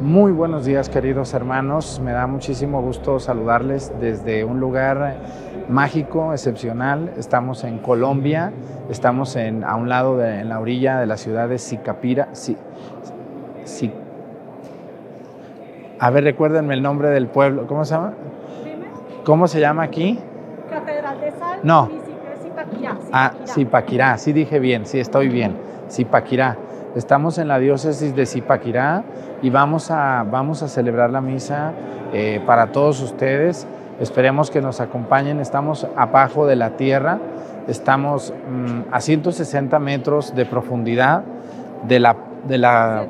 Muy buenos días queridos hermanos, me da muchísimo gusto saludarles desde un lugar mágico, excepcional. Estamos en Colombia, estamos en, a un lado de en la orilla de la ciudad de Sicapira. Si, si, a ver, recuérdenme el nombre del pueblo, ¿cómo se llama? ¿Cómo se llama aquí? Catedral de Sal, No. Zipaquirá. Ah, Zipaquirá. Zipaquirá, sí dije bien, sí estoy bien, Zipaquirá. Estamos en la diócesis de Zipaquirá y vamos a, vamos a celebrar la misa eh, para todos ustedes. Esperemos que nos acompañen, estamos abajo de la tierra, estamos mm, a 160 metros de profundidad de la, de la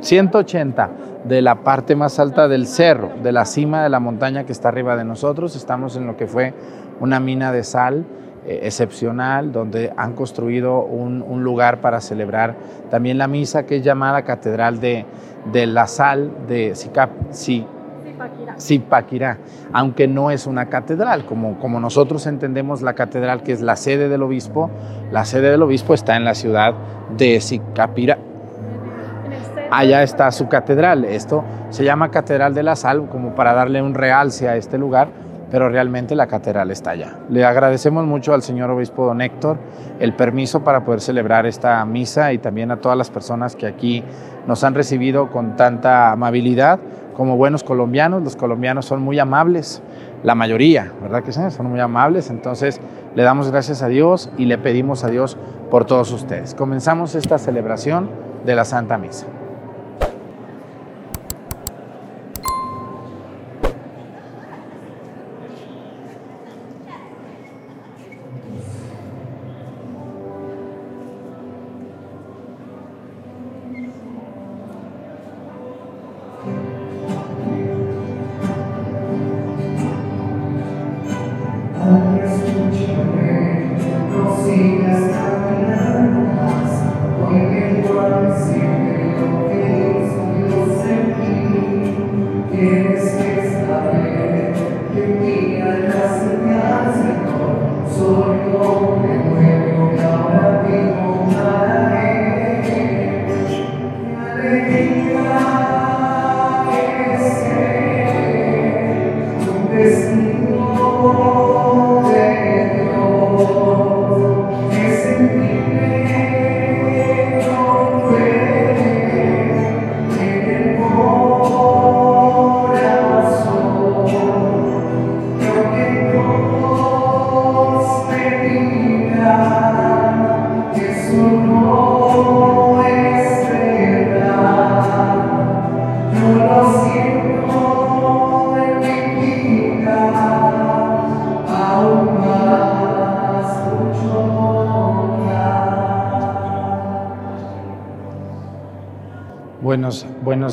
180 180 de la parte más alta del cerro, de la cima de la montaña que está arriba de nosotros. Estamos en lo que fue una mina de sal eh, excepcional, donde han construido un, un lugar para celebrar también la misa que es llamada Catedral de, de la Sal de Sicap, Zipaquirá. Aunque no es una catedral, como, como nosotros entendemos la catedral que es la sede del obispo, la sede del obispo está en la ciudad de centro. allá está su catedral. Esto se llama Catedral de la Sal como para darle un realce a este lugar, pero realmente la catedral está allá. Le agradecemos mucho al señor obispo don Héctor el permiso para poder celebrar esta misa y también a todas las personas que aquí nos han recibido con tanta amabilidad. Como buenos colombianos, los colombianos son muy amables, la mayoría, ¿verdad que sí? Son muy amables, entonces le damos gracias a Dios y le pedimos a Dios por todos ustedes. Comenzamos esta celebración de la Santa Misa.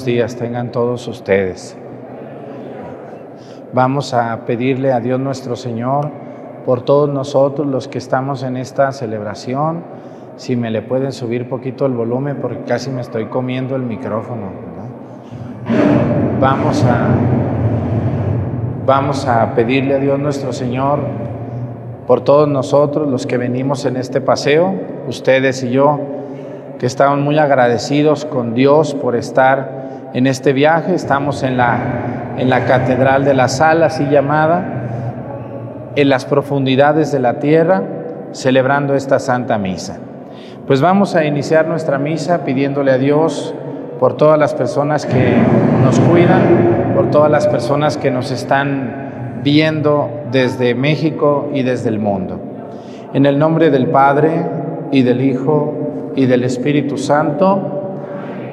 Días tengan todos ustedes. Vamos a pedirle a Dios nuestro Señor por todos nosotros los que estamos en esta celebración. Si me le pueden subir poquito el volumen porque casi me estoy comiendo el micrófono. Vamos a, vamos a pedirle a Dios nuestro Señor por todos nosotros los que venimos en este paseo, ustedes y yo, que estamos muy agradecidos con Dios por estar en este viaje. Estamos en la, en la Catedral de la Sal, así llamada, en las profundidades de la tierra, celebrando esta Santa Misa. Pues vamos a iniciar nuestra misa pidiéndole a Dios por todas las personas que nos cuidan, por todas las personas que nos están viendo desde México y desde el mundo. En el nombre del Padre y del Hijo y del Espíritu Santo,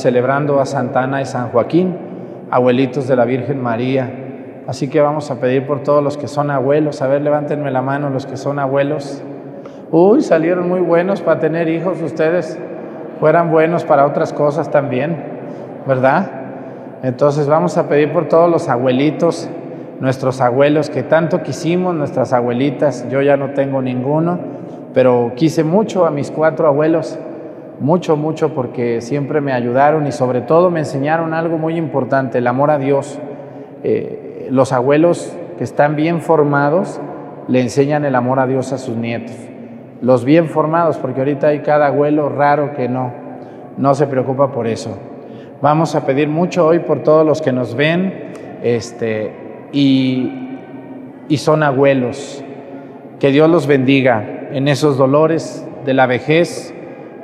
Celebrando a Santana y San Joaquín, abuelitos de la Virgen María. Así que vamos a pedir por todos los que son abuelos. A ver, levántenme la mano los que son abuelos. Uy, salieron muy buenos para tener hijos ustedes. Fueran buenos para otras cosas también, ¿verdad? Entonces vamos a pedir por todos los abuelitos, nuestros abuelos que tanto quisimos, nuestras abuelitas. Yo ya no tengo ninguno, pero quise mucho a mis cuatro abuelos, mucho, mucho, porque siempre me ayudaron y sobre todo me enseñaron algo muy importante, el amor a Dios. Eh, los abuelos que están bien formados le enseñan el amor a Dios a sus nietos. Los bien formados, porque ahorita hay cada abuelo raro que no, no se preocupa por eso. Vamos a pedir mucho hoy por todos los que nos ven este, y, y son abuelos. Que Dios los bendiga en esos dolores de la vejez,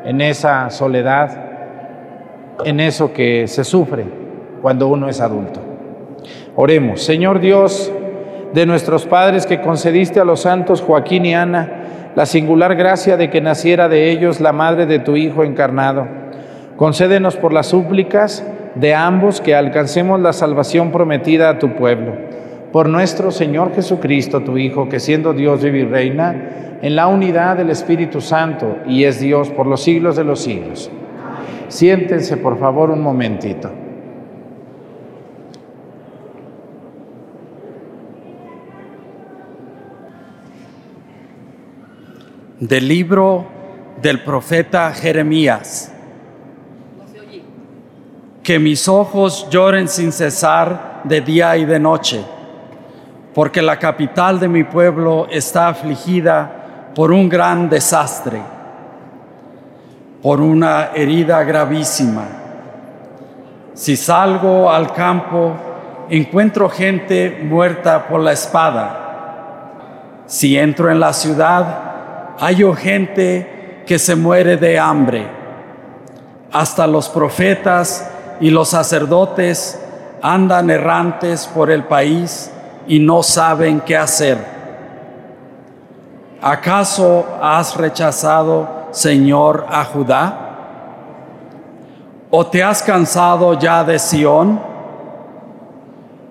en esa soledad, en eso que se sufre cuando uno es adulto. Oremos, Señor Dios, de nuestros padres que concediste a los santos Joaquín y Ana la singular gracia de que naciera de ellos la madre de tu Hijo encarnado. Concédenos por las súplicas de ambos que alcancemos la salvación prometida a tu pueblo. Por nuestro Señor Jesucristo, tu Hijo, que siendo Dios vive y reina en la unidad del Espíritu Santo y es Dios por los siglos de los siglos. Siéntense, por favor, un momentito. del libro del profeta Jeremías. Que mis ojos lloren sin cesar de día y de noche, porque la capital de mi pueblo está afligida por un gran desastre, por una herida gravísima. Si salgo al campo, encuentro gente muerta por la espada. Si entro en la ciudad, hallo gente que se muere de hambre. Hasta los profetas y los sacerdotes andan errantes por el país y no saben qué hacer. ¿Acaso has rechazado, Señor, a Judá? ¿O te has cansado ya de Sión?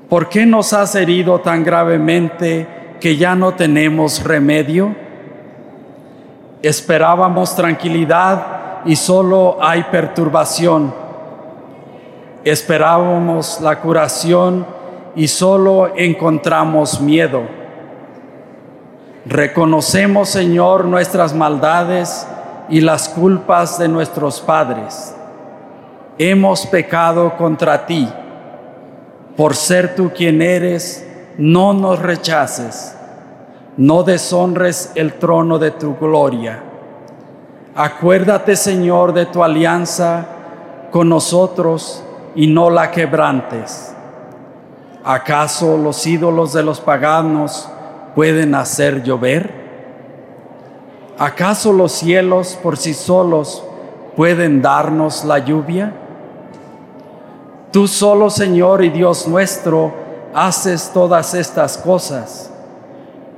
¿Por qué nos has herido tan gravemente que ya no tenemos remedio? Esperábamos tranquilidad y solo hay perturbación. Esperábamos la curación y solo encontramos miedo. Reconocemos, Señor, nuestras maldades y las culpas de nuestros padres. Hemos pecado contra ti. Por ser tú quien eres, no nos rechaces no deshonres el trono de tu gloria. Acuérdate, Señor, de tu alianza con nosotros y no la quebrantes. ¿Acaso los ídolos de los paganos pueden hacer llover? ¿Acaso los cielos por sí solos pueden darnos la lluvia? Tú solo, Señor y Dios nuestro, haces todas estas cosas.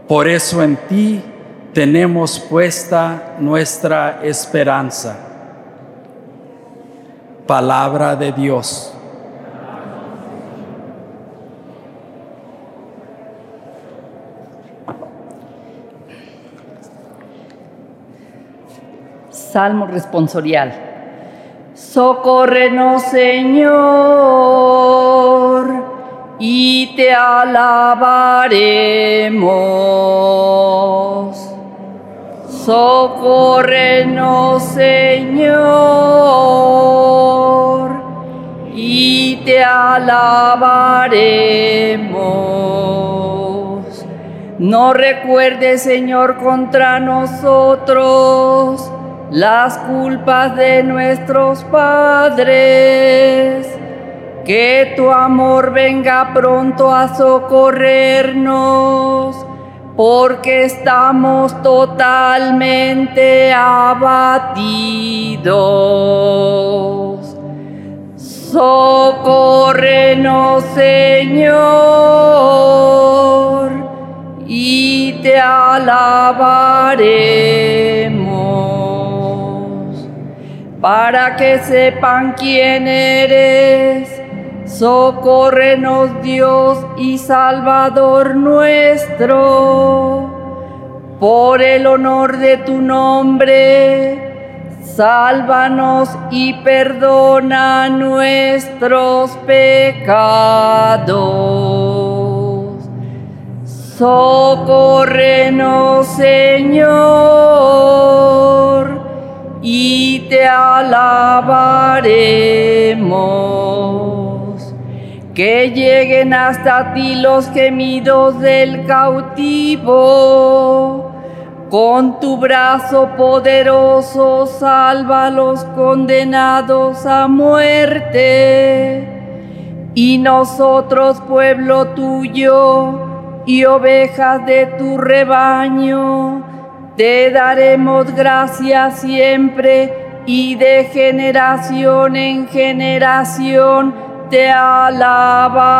Por eso en ti tenemos puesta nuestra esperanza. Palabra de Dios. Salmo responsorial. Socórrenos, Señor, y te alabaremos. Socórrenos, Señor, y te alabaremos. No recuerdes, Señor, contra nosotros las culpas de nuestros padres. Que tu amor venga pronto a socorrernos, porque estamos totalmente abatidos. Socórrenos, Señor, y te alabaremos para que sepan quién eres. Socórrenos Dios y Salvador nuestro, por el honor de tu nombre, sálvanos y perdona nuestros pecados. Socórrenos Señor y te alabaremos. Que lleguen hasta ti los gemidos del cautivo. Con tu brazo poderoso salva a los condenados a muerte. Y nosotros, pueblo tuyo y ovejas de tu rebaño, te daremos gracias siempre y de generación en generación te alabaremos.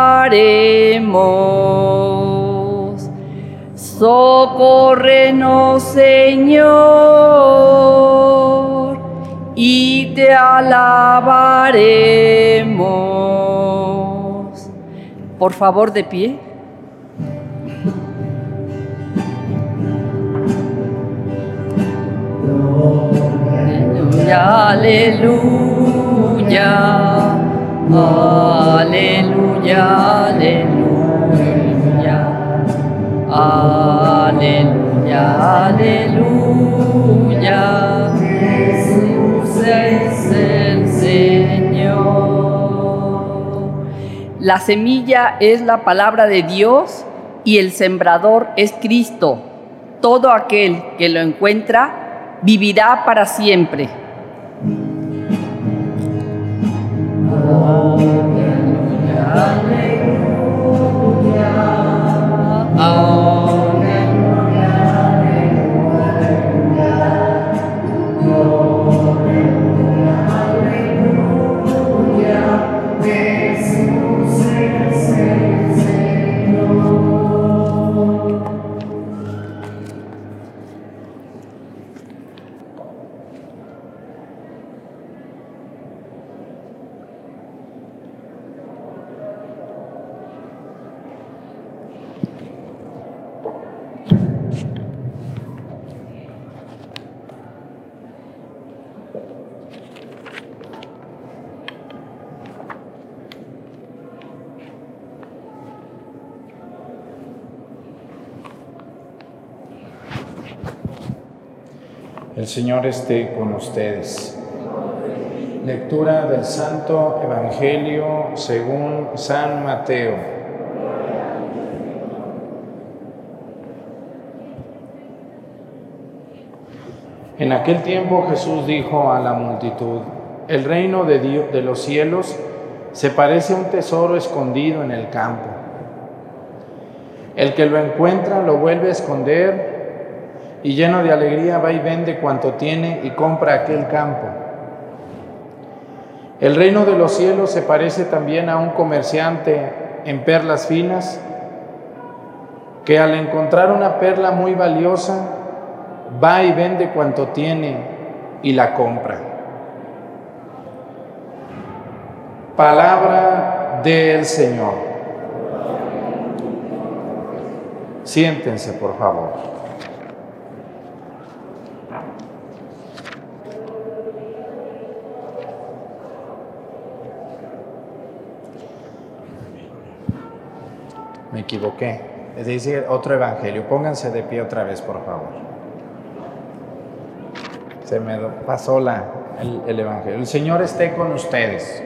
Socórrenos, Señor, y te alabaremos. Por favor, de pie. Aleluya, aleluya, aleluya, aleluya, aleluya. Jesús es el Señor. La semilla es la palabra de Dios y el sembrador es Cristo. Todo aquel que lo encuentra vivirá para siempre. Señor esté con ustedes. Lectura del Santo Evangelio según San Mateo. En aquel tiempo Jesús dijo a la multitud, el reino de, Dios, de los cielos se parece a un tesoro escondido en el campo. El que lo encuentra lo vuelve a esconder y lleno de alegría va y vende cuanto tiene y compra aquel campo. El reino de los cielos se parece también a un comerciante en perlas finas que al encontrar una perla muy valiosa va y vende cuanto tiene y la compra. Palabra del Señor. Siéntense, por favor. Me equivoqué. Es decir, otro evangelio. Pónganse de pie otra vez, por favor. Se me pasó la, el evangelio. El Señor esté con ustedes.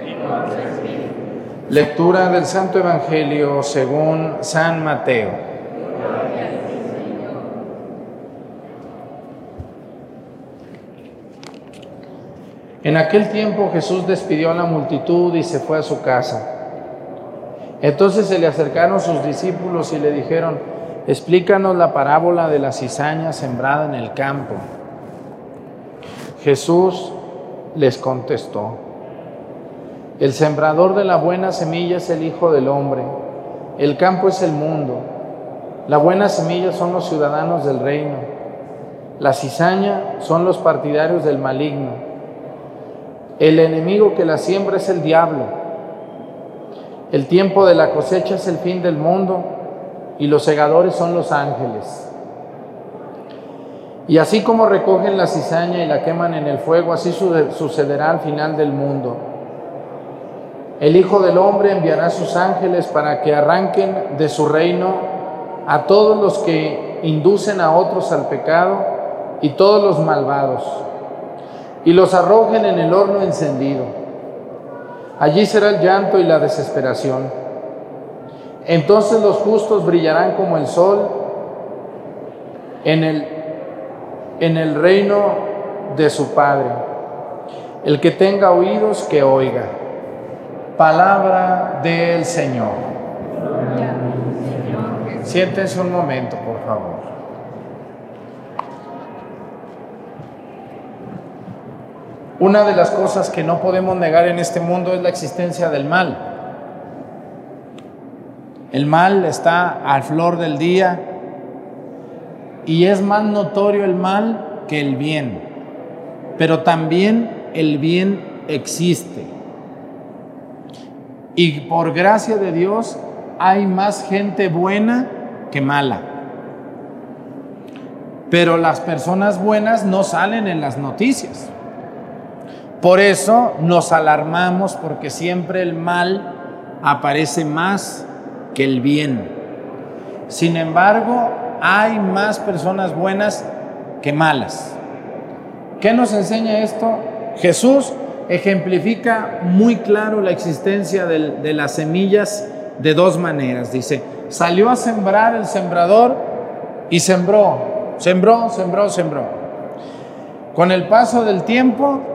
Lectura del Santo Evangelio según San Mateo. En aquel tiempo Jesús despidió a la multitud y se fue a su casa. Entonces se le acercaron sus discípulos y le dijeron, explícanos la parábola de la cizaña sembrada en el campo. Jesús les contestó, el sembrador de la buena semilla es el Hijo del Hombre, el campo es el mundo, la buena semilla son los ciudadanos del reino, la cizaña son los partidarios del maligno, el enemigo que la siembra es el diablo. El tiempo de la cosecha es el fin del mundo y los segadores son los ángeles. Y así como recogen la cizaña y la queman en el fuego, así su- sucederá al final del mundo. El Hijo del Hombre enviará sus ángeles para que arranquen de su reino a todos los que inducen a otros al pecado y todos los malvados, y los arrojen en el horno encendido. Allí será el llanto y la desesperación. Entonces los justos brillarán como el sol en el, en el reino de su Padre. El que tenga oídos, que oiga. Palabra del Señor. Siéntense un momento, por favor. Una de las cosas que no podemos negar en este mundo es la existencia del mal. El mal está a flor del día y es más notorio el mal que el bien, pero también el bien existe. Y por gracia de Dios hay más gente buena que mala. Pero las personas buenas no salen en las noticias. Por eso nos alarmamos porque siempre el mal aparece más que el bien. Sin embargo, hay más personas buenas que malas. ¿Qué nos enseña esto? Jesús ejemplifica muy claro la existencia de las semillas de dos maneras. Dice, salió a sembrar el sembrador y sembró, sembró, sembró, sembró. Con el paso del tiempo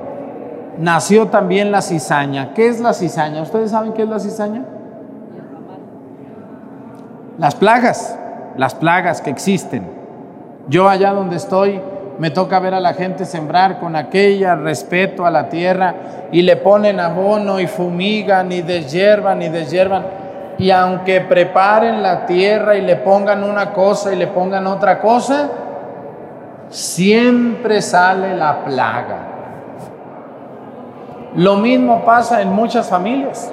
nació también la cizaña. ¿Qué es la cizaña? ¿Ustedes saben qué es la cizaña? Las plagas, las plagas que existen. Yo allá donde estoy me toca ver a la gente sembrar con aquella respeto a la tierra y le ponen abono y fumigan y deshiervan y deshiervan. Y aunque preparen la tierra y le pongan una cosa y le pongan otra cosa, siempre sale la plaga. Lo mismo pasa en muchas familias.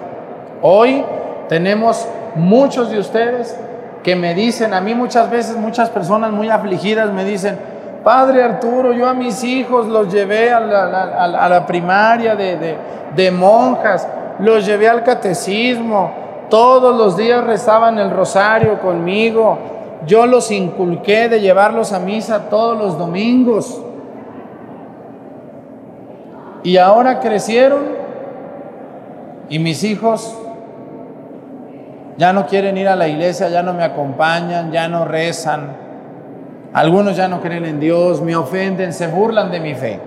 Hoy tenemos muchos de ustedes que me dicen, a mí muchas veces, muchas personas muy afligidas me dicen, Padre Arturo, yo a mis hijos los llevé a la, primaria de- de monjas, los llevé al catecismo, todos los días rezaban el rosario conmigo, yo los inculqué de llevarlos a misa todos los domingos. Y ahora crecieron y mis hijos ya no quieren ir a la iglesia, ya no me acompañan, ya no rezan. Algunos ya no creen en Dios, me ofenden, se burlan de mi fe.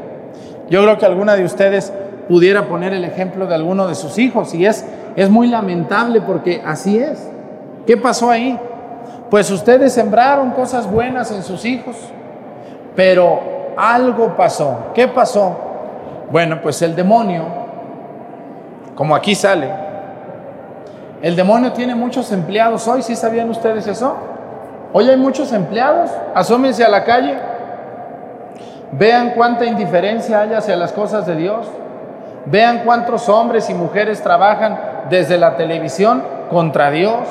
Yo creo que alguna de ustedes pudiera poner el ejemplo de alguno de sus hijos y es, es muy lamentable porque así es. ¿Qué pasó ahí? Pues ustedes sembraron cosas buenas en sus hijos, pero algo pasó. ¿Qué pasó? Bueno, pues el demonio, como aquí sale, el demonio tiene muchos empleados hoy, ¿sí sabían ustedes eso? Hoy hay muchos empleados, asómense a la calle Vean cuánta indiferencia hay hacia las cosas de Dios. Vean cuántos hombres y mujeres trabajan desde la televisión contra Dios.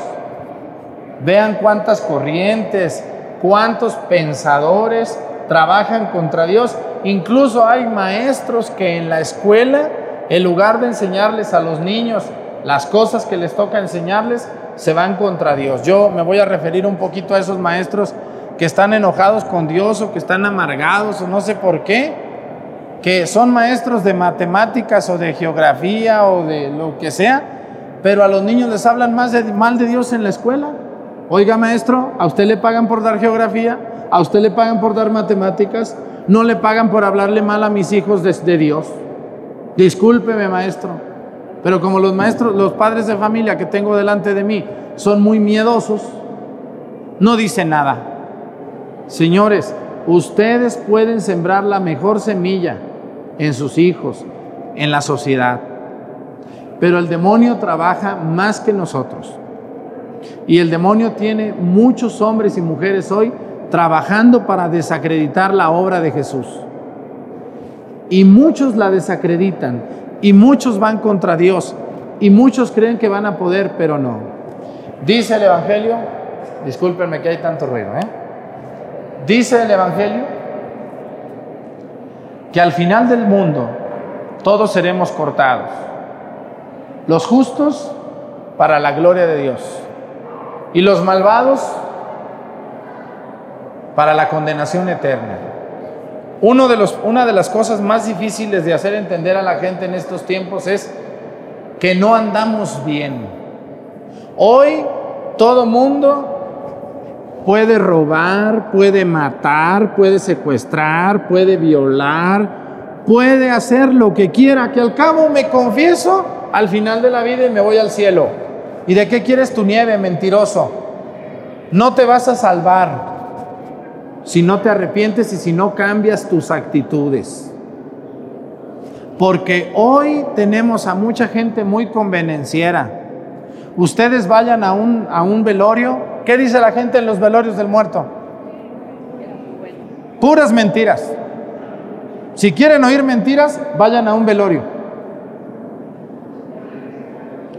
Vean cuántas corrientes, cuántos pensadores trabajan contra Dios. Incluso hay maestros que en la escuela, en lugar de enseñarles a los niños las cosas que les toca enseñarles, se van contra Dios. Yo me voy a referir un poquito a esos maestros que están enojados con Dios o que están amargados o no sé por qué, que son maestros de matemáticas o de geografía o de lo que sea, pero a los niños les hablan más de, mal de Dios en la escuela. Oiga maestro, a usted le pagan por dar geografía, a usted le pagan por dar matemáticas, no le pagan por hablarle mal a mis hijos de, de Dios. Discúlpeme maestro, pero como los maestros, los padres de familia que tengo delante de mí son muy miedosos, no dicen nada. Señores, ustedes pueden sembrar la mejor semilla en sus hijos, en la sociedad, pero el demonio trabaja más que nosotros. Y el demonio tiene muchos hombres y mujeres hoy trabajando para desacreditar la obra de Jesús. Y muchos la desacreditan y muchos van contra Dios y muchos creen que van a poder, pero no. Dice el Evangelio, discúlpenme que hay tanto ruido, ¿eh? Dice el Evangelio que al final del mundo todos seremos cortados. Los justos para la gloria de Dios y los malvados para la condenación eterna. Uno de los, una de las cosas más difíciles de hacer entender a la gente en estos tiempos es que no andamos bien. Hoy todo mundo puede robar, puede matar, puede secuestrar, puede violar, puede hacer lo que quiera, que al cabo me confieso al final de la vida me voy al cielo. ¿Y de qué quieres tu nieve, mentiroso? No te vas a salvar si no te arrepientes y si no cambias tus actitudes. Porque hoy tenemos a mucha gente muy convenenciera. Ustedes vayan a un, a un velorio. ¿Qué dice la gente en los velorios del muerto? Puras mentiras. Si quieren oír mentiras, vayan a un velorio.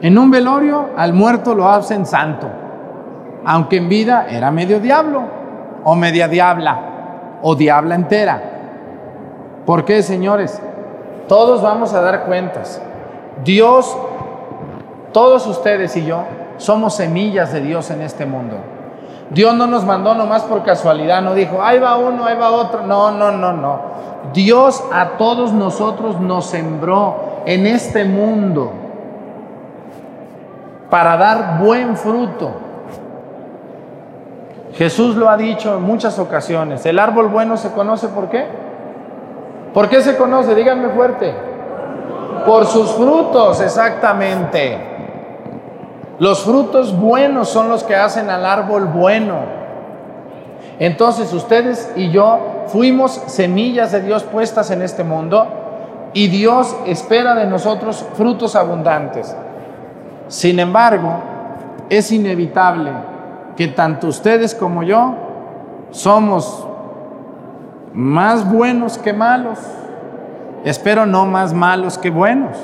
En un velorio al muerto lo hacen santo, aunque en vida era medio diablo o media diabla o diabla entera. ¿Por qué, señores? Todos vamos a dar cuentas. Dios, todos ustedes y yo, somos semillas de Dios en este mundo. Dios no nos mandó nomás por casualidad, no dijo, ahí va uno, ahí va otro. No, no, no, no. Dios a todos nosotros nos sembró en este mundo para dar buen fruto. Jesús lo ha dicho en muchas ocasiones. El árbol bueno se conoce por qué? ¿Por qué se conoce? Díganme fuerte. Por sus frutos, exactamente. Los frutos buenos son los que hacen al árbol bueno. Entonces ustedes y yo fuimos semillas de Dios puestas en este mundo y Dios espera de nosotros frutos abundantes. Sin embargo, es inevitable que tanto ustedes como yo somos más buenos que malos. Espero no más malos que buenos.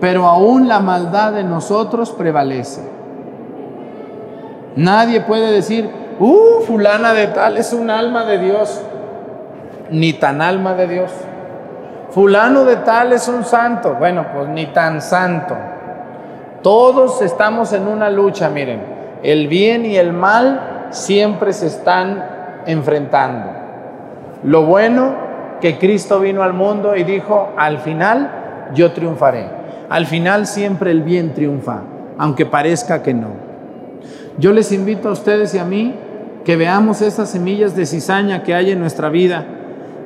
Pero aún la maldad de nosotros prevalece. Nadie puede decir, uh, fulana de tal es un alma de Dios. Ni tan alma de Dios. Fulano de tal es un santo. Bueno, pues ni tan santo. Todos estamos en una lucha, miren. El bien y el mal siempre se están enfrentando. Lo bueno que Cristo vino al mundo y dijo, al final yo triunfaré. Al final siempre el bien triunfa, aunque parezca que no. Yo les invito a ustedes y a mí que veamos esas semillas de cizaña que hay en nuestra vida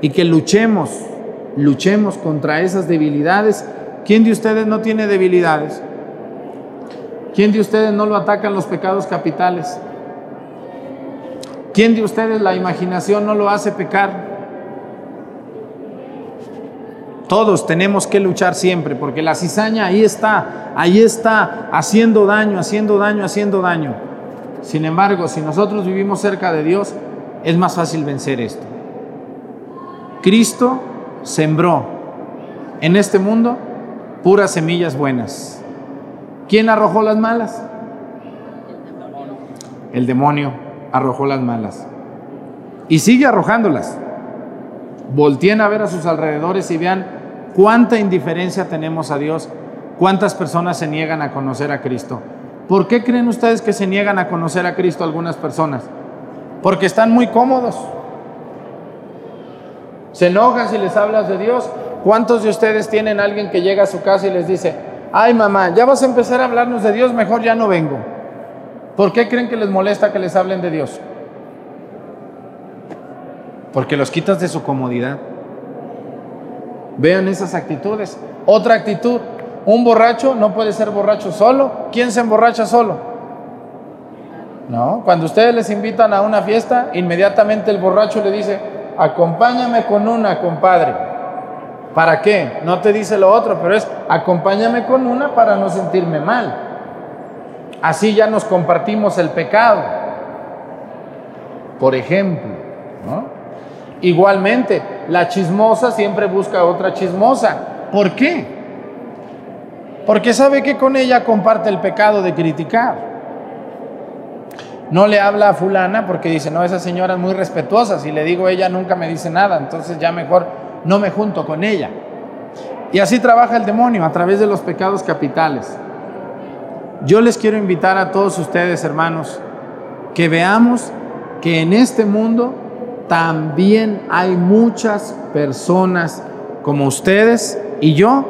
y que luchemos, luchemos contra esas debilidades. ¿Quién de ustedes no tiene debilidades? ¿Quién de ustedes no lo atacan los pecados capitales? ¿Quién de ustedes la imaginación no lo hace pecar? Todos tenemos que luchar siempre, porque la cizaña ahí está, ahí está, haciendo daño, haciendo daño, haciendo daño. Sin embargo, si nosotros vivimos cerca de Dios, es más fácil vencer esto. Cristo sembró en este mundo puras semillas buenas. ¿Quién arrojó las malas? El demonio arrojó las malas. Y sigue arrojándolas. Volteen a ver a sus alrededores y vean cuánta indiferencia tenemos a Dios, cuántas personas se niegan a conocer a Cristo. ¿Por qué creen ustedes que se niegan a conocer a Cristo algunas personas? Porque están muy cómodos. Se enojan si les hablas de Dios. ¿Cuántos de ustedes tienen alguien que llega a su casa y les dice, ay mamá, ya vas a empezar a hablarnos de Dios, mejor ya no vengo? ¿Por qué creen que les molesta que les hablen de Dios? Porque los quitas de su comodidad. Vean esas actitudes. Otra actitud, un borracho no puede ser borracho solo. ¿Quién se emborracha solo? No, cuando ustedes les invitan a una fiesta, inmediatamente el borracho le dice, acompáñame con una, compadre. ¿Para qué? No te dice lo otro, pero es, acompáñame con una para no sentirme mal. Así ya nos compartimos el pecado. Por ejemplo, ¿no? Igualmente, la chismosa siempre busca otra chismosa. ¿Por qué? Porque sabe que con ella comparte el pecado de criticar. No le habla a fulana porque dice, no, esa señora es muy respetuosa. Si le digo ella nunca me dice nada, entonces ya mejor no me junto con ella. Y así trabaja el demonio a través de los pecados capitales. Yo les quiero invitar a todos ustedes, hermanos, que veamos que en este mundo también hay muchas personas como ustedes y yo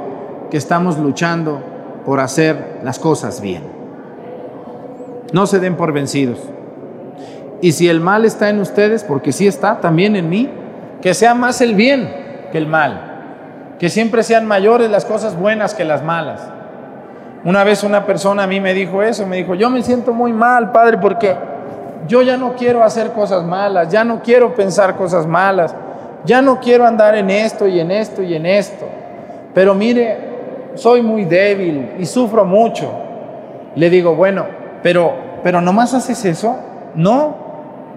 que estamos luchando por hacer las cosas bien. No se den por vencidos. Y si el mal está en ustedes, porque sí está también en mí, que sea más el bien que el mal. Que siempre sean mayores las cosas buenas que las malas. Una vez una persona a mí me dijo eso, me dijo, yo me siento muy mal, padre, porque yo ya no quiero hacer cosas malas, ya no quiero pensar cosas malas, ya no quiero andar en esto y en esto y en esto. Pero mire, soy muy débil y sufro mucho. Le digo, bueno, pero, pero nomás haces eso. No,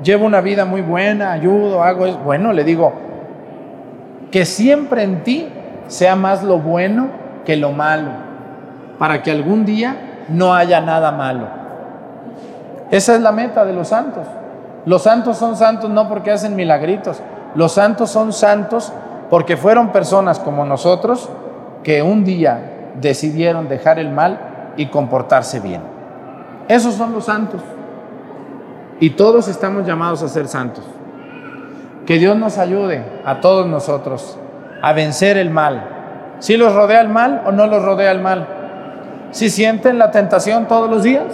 llevo una vida muy buena, ayudo, hago eso. Bueno, le digo, que siempre en ti sea más lo bueno que lo malo, para que algún día no haya nada malo. Esa es la meta de los santos. Los santos son santos no porque hacen milagritos, los santos son santos porque fueron personas como nosotros que un día decidieron dejar el mal y comportarse bien. Esos son los santos. Y todos estamos llamados a ser santos. Que Dios nos ayude a todos nosotros a vencer el mal. ¿Si los rodea el mal o no los rodea el mal? ¿Si sienten la tentación todos los días?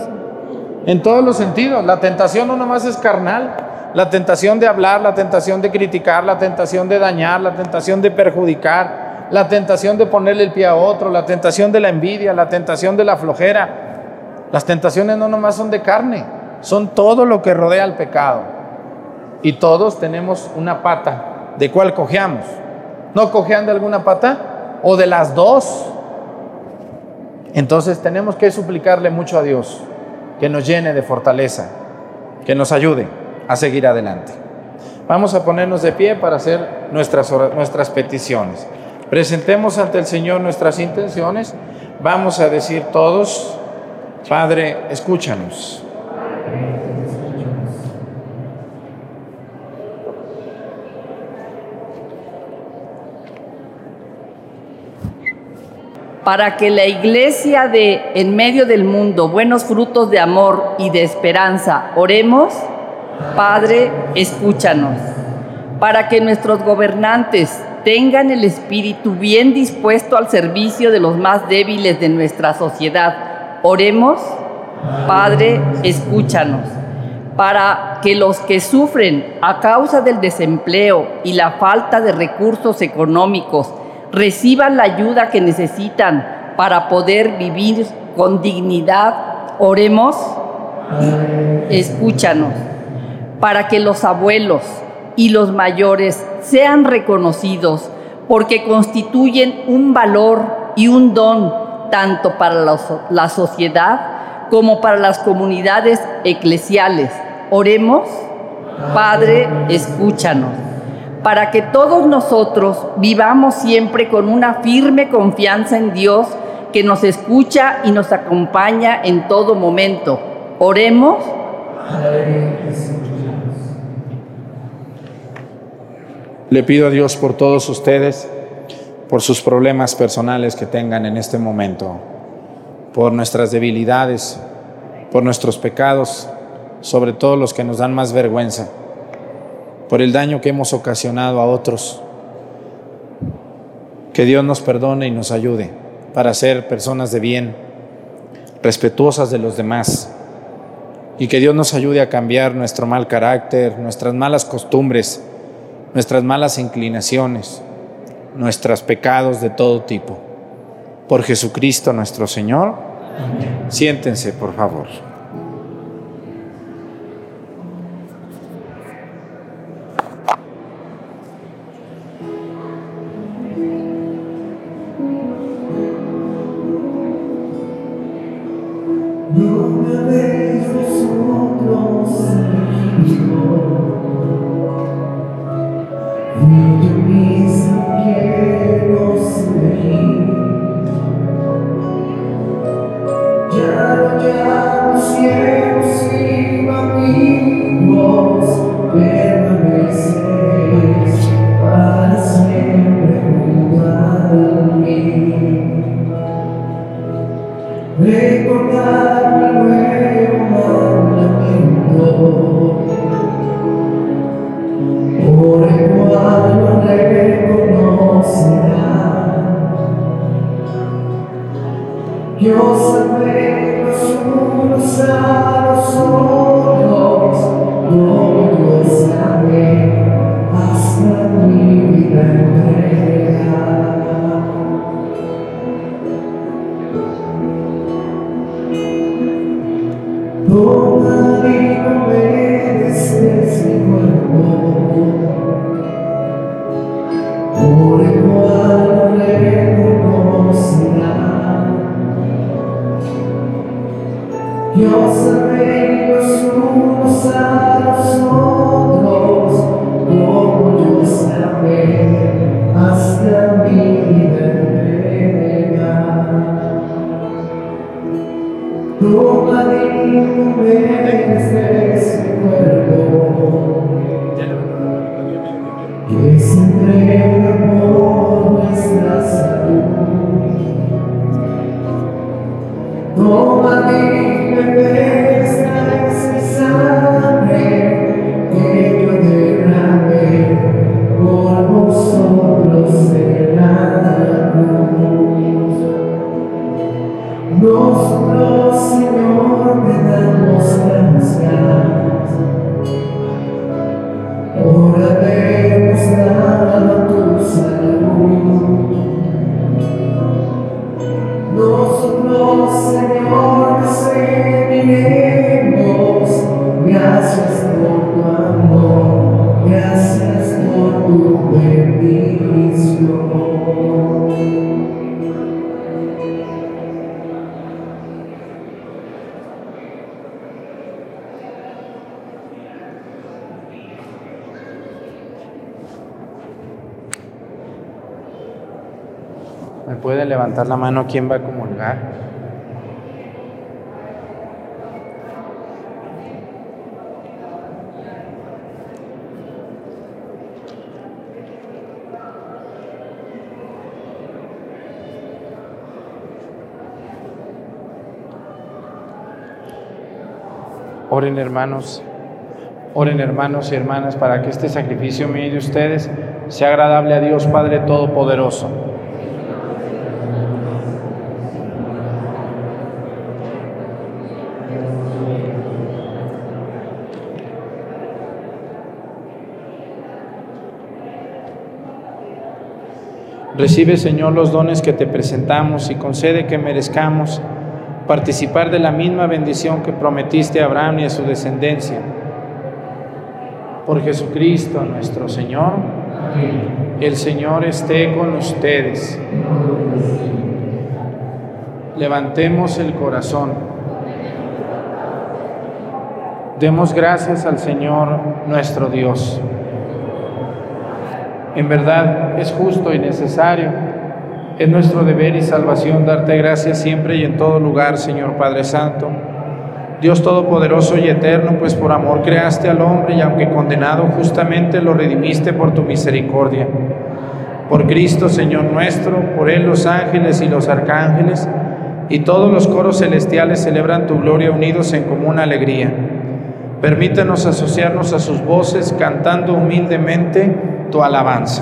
En todos los sentidos. La tentación no nomás es carnal. La tentación de hablar, la tentación de criticar, la tentación de dañar, la tentación de perjudicar, la tentación de ponerle el pie a otro, la tentación de la envidia, la tentación de la flojera. Las tentaciones no nomás son de carne, son todo lo que rodea al pecado. Y todos tenemos una pata. ¿De cuál cojeamos? ¿No cojean de alguna pata? ¿O de las dos? Entonces tenemos que suplicarle mucho a Dios que nos llene de fortaleza, que nos ayude a seguir adelante. Vamos a ponernos de pie para hacer nuestras, nuestras peticiones. Presentemos ante el Señor nuestras intenciones. Vamos a decir todos, Padre, escúchanos. Para que la iglesia de en medio del mundo buenos frutos de amor y de esperanza, oremos, Padre, escúchanos, para que nuestros gobernantes tengan el espíritu bien dispuesto al servicio de los más débiles de nuestra sociedad. Oremos, Padre, escúchanos, para que los que sufren a causa del desempleo y la falta de recursos económicos reciban la ayuda que necesitan para poder vivir con dignidad. Oremos, escúchanos, para que los abuelos y los mayores sean reconocidos porque constituyen un valor y un don tanto para la, sociedad como para las comunidades eclesiales. Oremos, Padre, escúchanos para que todos nosotros vivamos siempre con una firme confianza en Dios que nos escucha y nos acompaña en todo momento. Oremos. Le pido a Dios por todos ustedes, por sus problemas personales que tengan en este momento, por nuestras debilidades, por nuestros pecados, sobre todo los que nos dan más vergüenza, por el daño que hemos ocasionado a otros. Que Dios nos perdone y nos ayude para ser personas de bien, respetuosas de los demás, y que Dios nos ayude a cambiar nuestro mal carácter, nuestras malas costumbres, nuestras malas inclinaciones, nuestros pecados de todo tipo. Por Jesucristo nuestro Señor. Siéntense, por favor. Mano quién va a comulgar? Oren hermanos, oren hermanos y hermanas para que este sacrificio mío de ustedes sea agradable a Dios Padre Todopoderoso. Recibe, Señor, los dones que te presentamos y concede que merezcamos participar de la misma bendición que prometiste a Abraham y a su descendencia. Por Jesucristo nuestro Señor, el Señor esté con ustedes. Levantemos el corazón. Demos gracias al Señor nuestro Dios. En verdad es justo y necesario. Es nuestro deber y salvación darte gracias siempre y en todo lugar, Señor Padre Santo. Dios Todopoderoso y Eterno, pues por amor creaste al hombre y aunque condenado justamente lo redimiste por tu misericordia. Por Cristo, Señor nuestro, por Él los ángeles y los arcángeles y todos los coros celestiales celebran tu gloria unidos en común alegría. Permítanos asociarnos a sus voces cantando humildemente tu alabanza.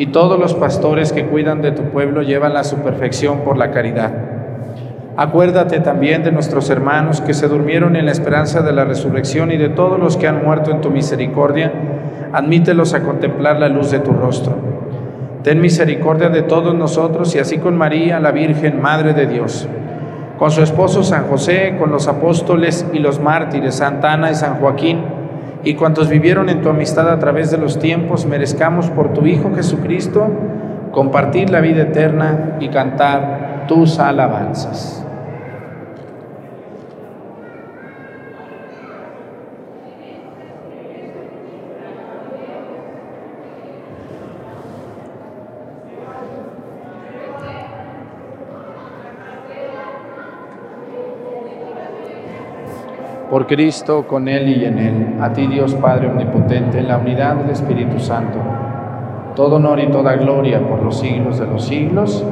y todos los pastores que cuidan de tu pueblo llevan a su perfección por la caridad. Acuérdate también de nuestros hermanos que se durmieron en la esperanza de la resurrección y de todos los que han muerto en tu misericordia, admítelos a contemplar la luz de tu rostro. Ten misericordia de todos nosotros y así con María, la Virgen, Madre de Dios con su esposo San José, con los apóstoles y los mártires, Santa Ana y San Joaquín, y cuantos vivieron en tu amistad a través de los tiempos, merezcamos por tu Hijo Jesucristo compartir la vida eterna y cantar tus alabanzas. Por Cristo, con Él y en Él, a ti Dios Padre Omnipotente, en la unidad del Espíritu Santo, todo honor y toda gloria por los siglos de los siglos.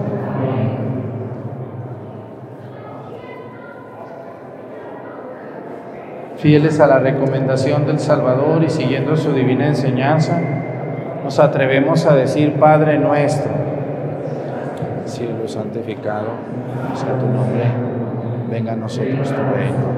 Fieles a la recomendación del Salvador y siguiendo su divina enseñanza, nos atrevemos a decir, Padre nuestro, cielo, santificado sea tu nombre. Venga a nosotros tu reino.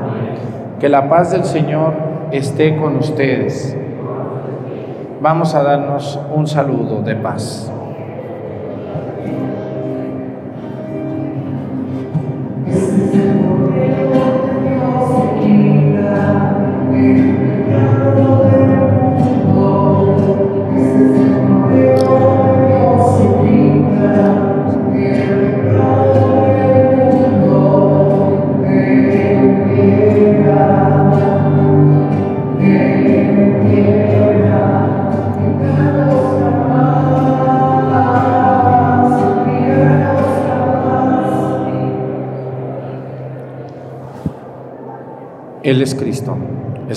Que la paz del Señor esté con ustedes. Vamos a darnos un saludo de paz.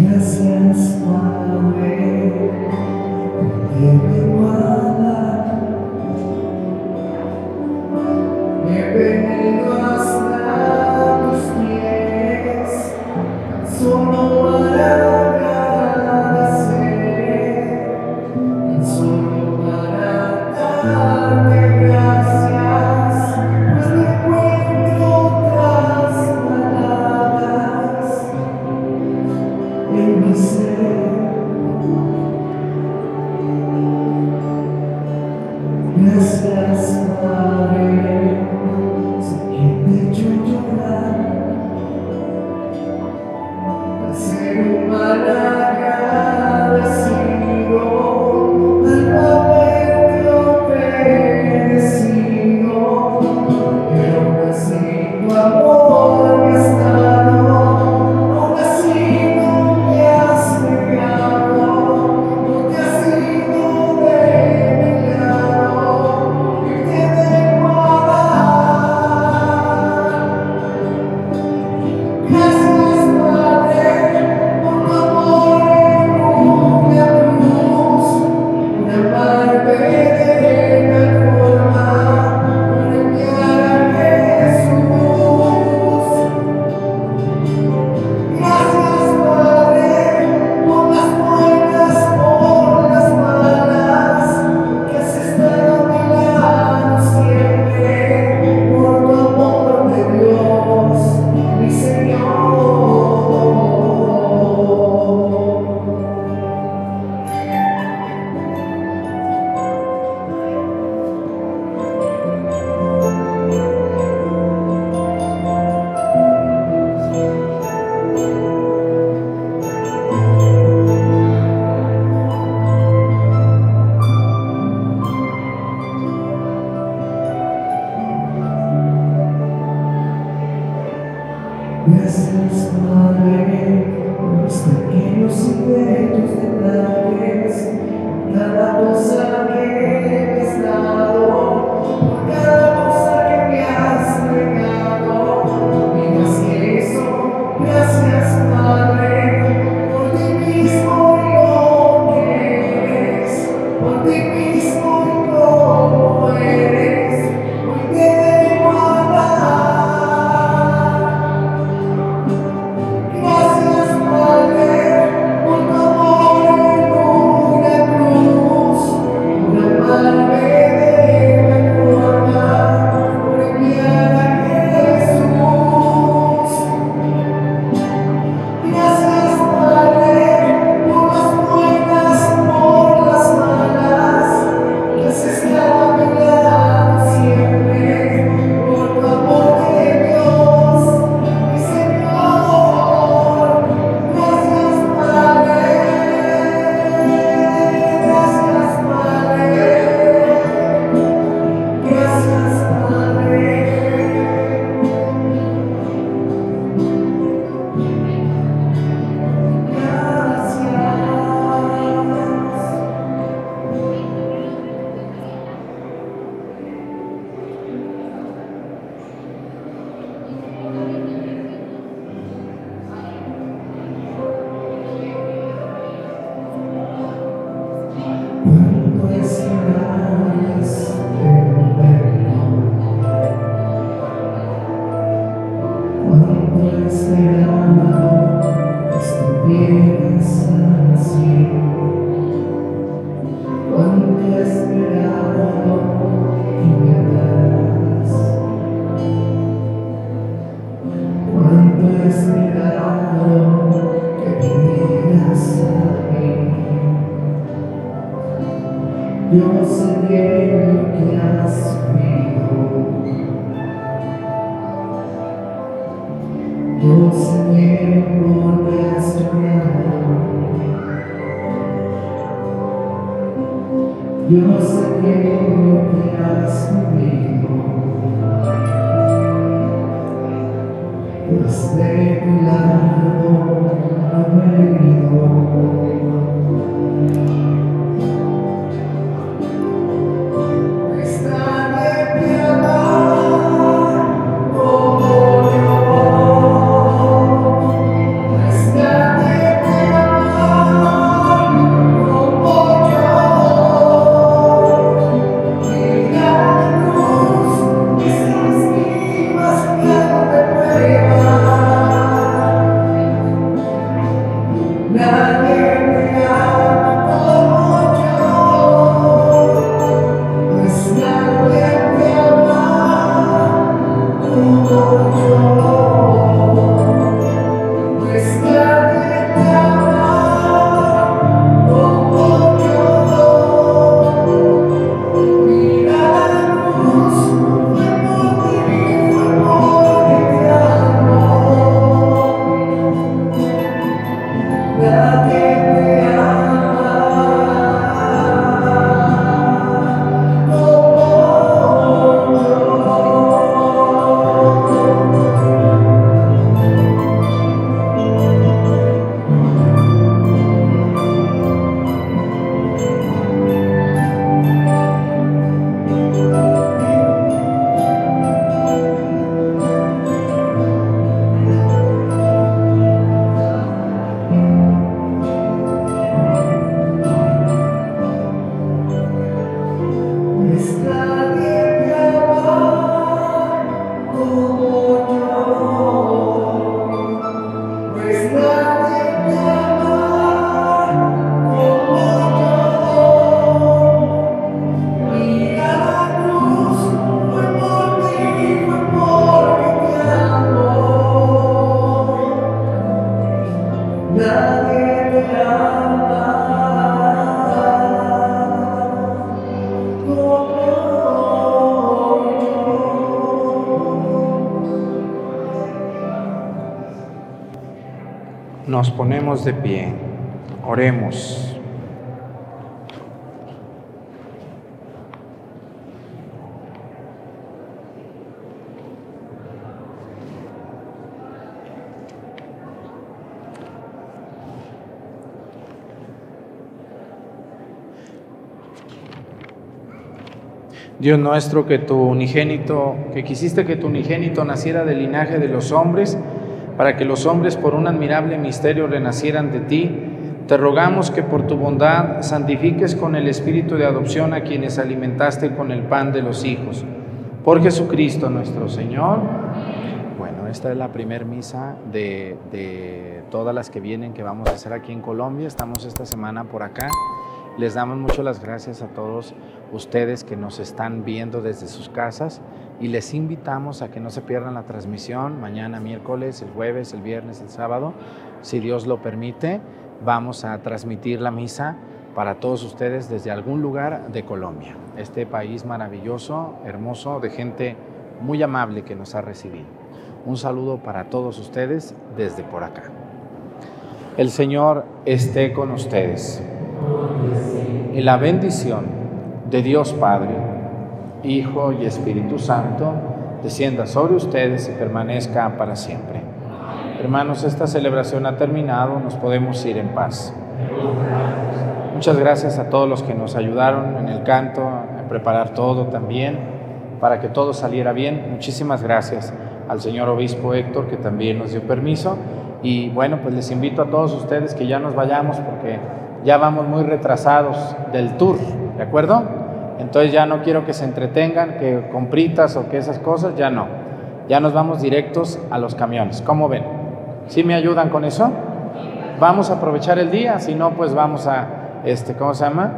Gracias, ponemos de pie. Oremos. Dios nuestro, que tu unigénito, que quisiste que tu unigénito naciera del linaje de los hombres, para que los hombres por un admirable misterio renacieran de ti, te rogamos que por tu bondad santifiques con el espíritu de adopción a quienes alimentaste con el pan de los hijos. Por Jesucristo nuestro Señor. Bueno, esta es la primer misa de, de todas las que vienen que vamos a hacer aquí en Colombia. Estamos esta semana por acá. Les damos mucho las gracias a todos ustedes que nos están viendo desde sus casas y les invitamos a que no se pierdan la transmisión mañana miércoles, el jueves, el viernes, el sábado. Si Dios lo permite, vamos a transmitir la misa para todos ustedes desde algún lugar de Colombia, este país maravilloso, hermoso, de gente muy amable que nos ha recibido. Un saludo para todos ustedes desde por acá. El Señor esté con ustedes. Y la bendición de Dios Padre, Hijo y Espíritu Santo descienda sobre ustedes y permanezca para siempre. Hermanos, esta celebración ha terminado, nos podemos ir en paz. Muchas gracias a todos los que nos ayudaron en el canto, a preparar todo también, para que todo saliera bien. Muchísimas gracias al señor obispo Héctor, que también nos dio permiso. Y bueno, pues les invito a todos ustedes que ya nos vayamos porque ya vamos muy retrasados del tour, ¿de acuerdo? Entonces ya no quiero que se entretengan, que compritas o que esas cosas, ya no. Ya nos vamos directos a los camiones. ¿Cómo ven? ¿Sí me ayudan con eso? Vamos a aprovechar el día, si no, pues vamos a, este, ¿cómo se llama?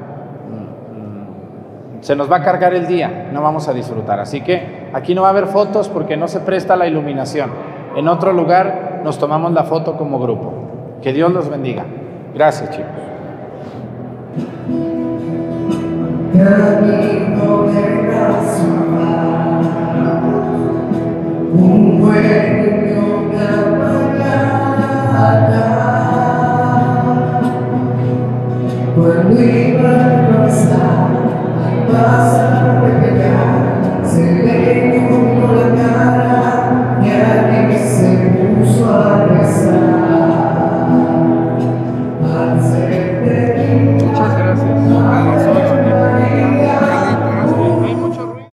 Se nos va a cargar el día, no vamos a disfrutar. Así que aquí no va a haber fotos porque no se presta la iluminación. En otro lugar nos tomamos la foto como grupo. Que Dios los bendiga. Gracias, chicos. Caminho da sua Um reino da manhada Quando ia passar Passa para pegar